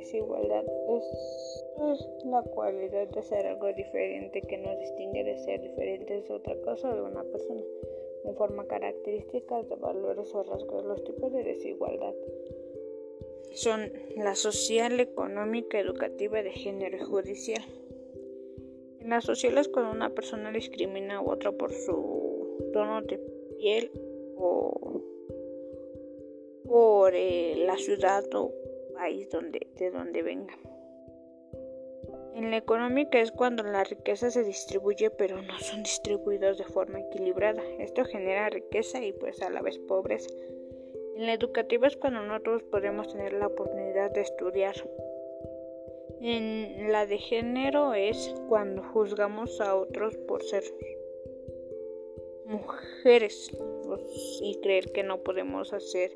desigualdad. Es la cualidad de ser algo diferente que nos distingue de ser diferentes de otra cosa de una persona. Conforma características de valores o rasgos. Los tipos de desigualdad son la social, económica, educativa, de género y judicial. En la social es cuando una persona discrimina a otra por su tono de piel o por eh, la ciudad o país de donde venga. En la económica es cuando la riqueza se distribuye pero no son distribuidos de forma equilibrada. Esto genera riqueza y pues a la vez pobreza. En la educativa es cuando nosotros podemos tener la oportunidad de estudiar. En la de género es cuando juzgamos a otros por ser mujeres pues, y creer que no podemos hacer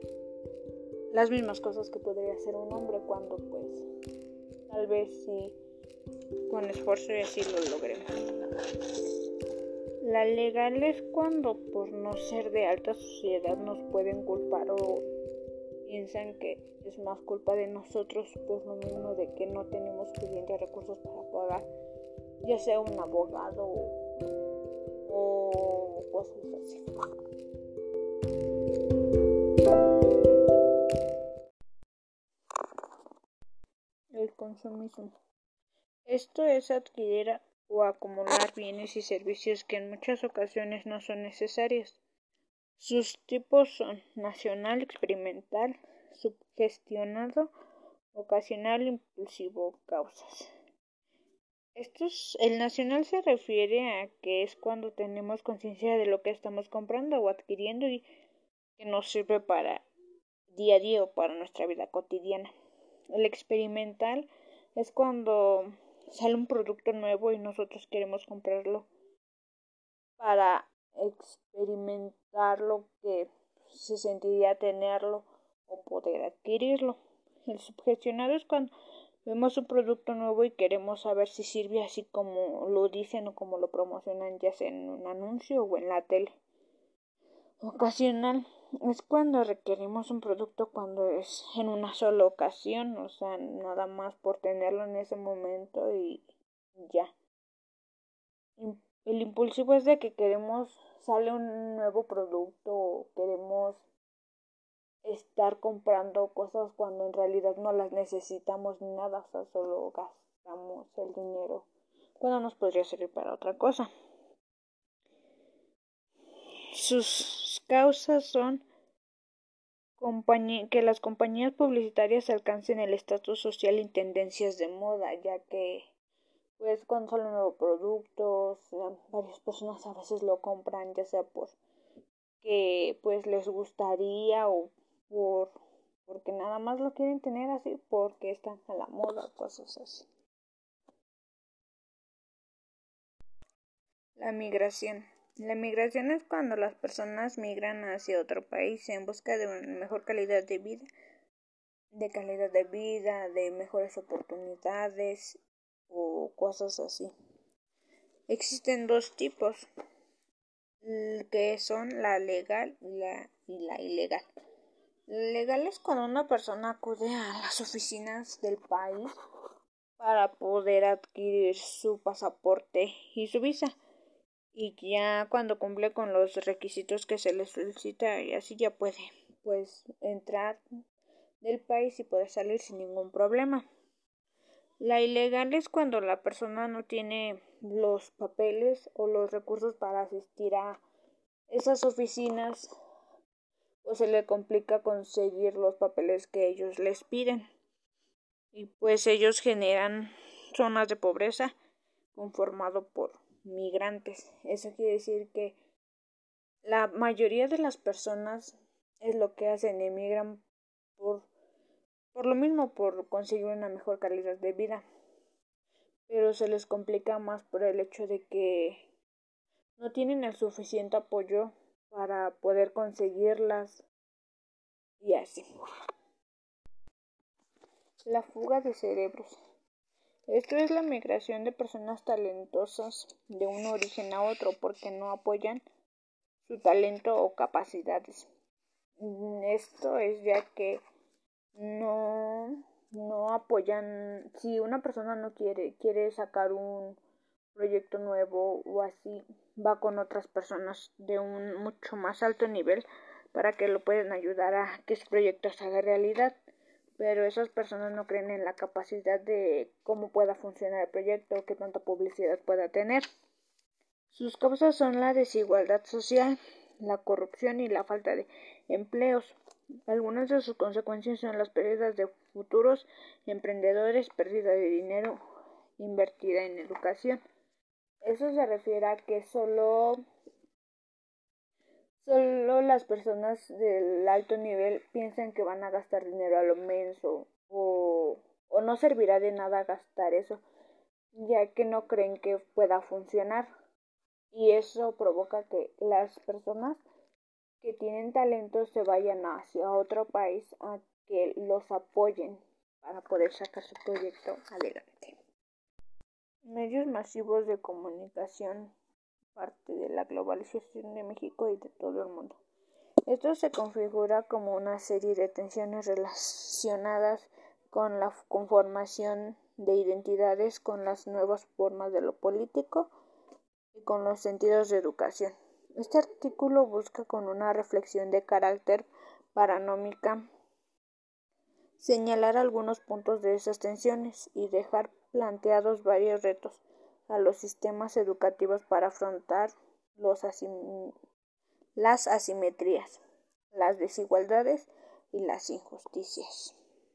las mismas cosas que podría hacer un hombre cuando pues tal vez sí con esfuerzo y así lo logremos. La legal es cuando por no ser de alta sociedad nos pueden culpar o piensan que es más culpa de nosotros por lo mismo de que no tenemos suficientes recursos para pagar ya sea un abogado o cosas así. Consumismo. Esto es adquirir o acumular bienes y servicios que en muchas ocasiones no son necesarios. Sus tipos son nacional, experimental, subgestionado, ocasional, impulsivo, causas. El nacional se refiere a que es cuando tenemos conciencia de lo que estamos comprando o adquiriendo y que nos sirve para día a día o para nuestra vida cotidiana. El experimental es cuando sale un producto nuevo y nosotros queremos comprarlo para experimentar lo que se sentiría tenerlo o poder adquirirlo. El subgestionado es cuando vemos un producto nuevo y queremos saber si sirve así como lo dicen o como lo promocionan ya sea en un anuncio o en la tele. Ocasional es cuando requerimos un producto cuando es en una sola ocasión, o sea, nada más por tenerlo en ese momento y ya. El impulsivo es de que queremos, sale un nuevo producto queremos estar comprando cosas cuando en realidad no las necesitamos ni nada, o sea, solo gastamos el dinero cuando nos podría servir para otra cosa. Sus causas son que las compañías publicitarias alcancen el estatus social y tendencias de moda, ya que pues cuando salen nuevos productos, varias personas a veces lo compran, ya sea por que pues les gustaría o por porque nada más lo quieren tener así porque están a la moda, cosas así. La migración. La migración es cuando las personas migran hacia otro país en busca de una mejor calidad de vida, de calidad de vida, de mejores oportunidades o cosas así. Existen dos tipos que son la legal y la, y la ilegal. La legal es cuando una persona acude a las oficinas del país para poder adquirir su pasaporte y su visa y ya cuando cumple con los requisitos que se le solicita y así ya puede pues entrar del país y poder salir sin ningún problema. La ilegal es cuando la persona no tiene los papeles o los recursos para asistir a esas oficinas o se le complica conseguir los papeles que ellos les piden y pues ellos generan zonas de pobreza conformado por migrantes. Eso quiere decir que la mayoría de las personas es lo que hacen, emigran por, por lo mismo, por conseguir una mejor calidad de vida. Pero se les complica más por el hecho de que no tienen el suficiente apoyo para poder conseguirlas y así. La fuga de cerebros. Esto es la migración de personas talentosas de un origen a otro porque no apoyan su talento o capacidades. Esto es ya que no no apoyan, si una persona no quiere, quiere sacar un proyecto nuevo o así, va con otras personas de un mucho más alto nivel para que lo puedan ayudar a que su proyecto se haga realidad. Pero esas personas no creen en la capacidad de cómo pueda funcionar el proyecto qué tanta publicidad pueda tener. Sus causas son la desigualdad social, la corrupción y la falta de empleos. Algunas de sus consecuencias son las pérdidas de futuros emprendedores, pérdida de dinero invertida en educación. Eso se refiere a que solo solo las personas del alto nivel piensan que van a gastar dinero a lo menso o, o no servirá de nada gastar eso, ya que no creen que pueda funcionar. Y eso provoca que las personas que tienen talento se vayan hacia otro país a que los apoyen para poder sacar su proyecto adelante. Medios masivos de comunicación, parte de la globalización de México y de todo el mundo. Esto se configura como una serie de tensiones relacionadas con la conformación de identidades, con las nuevas formas de lo político y con los sentidos de educación. Este artículo busca con una reflexión de carácter paranómica señalar algunos puntos de esas tensiones y dejar planteados varios retos a los sistemas educativos para afrontar los las asimetrías, las desigualdades y las injusticias.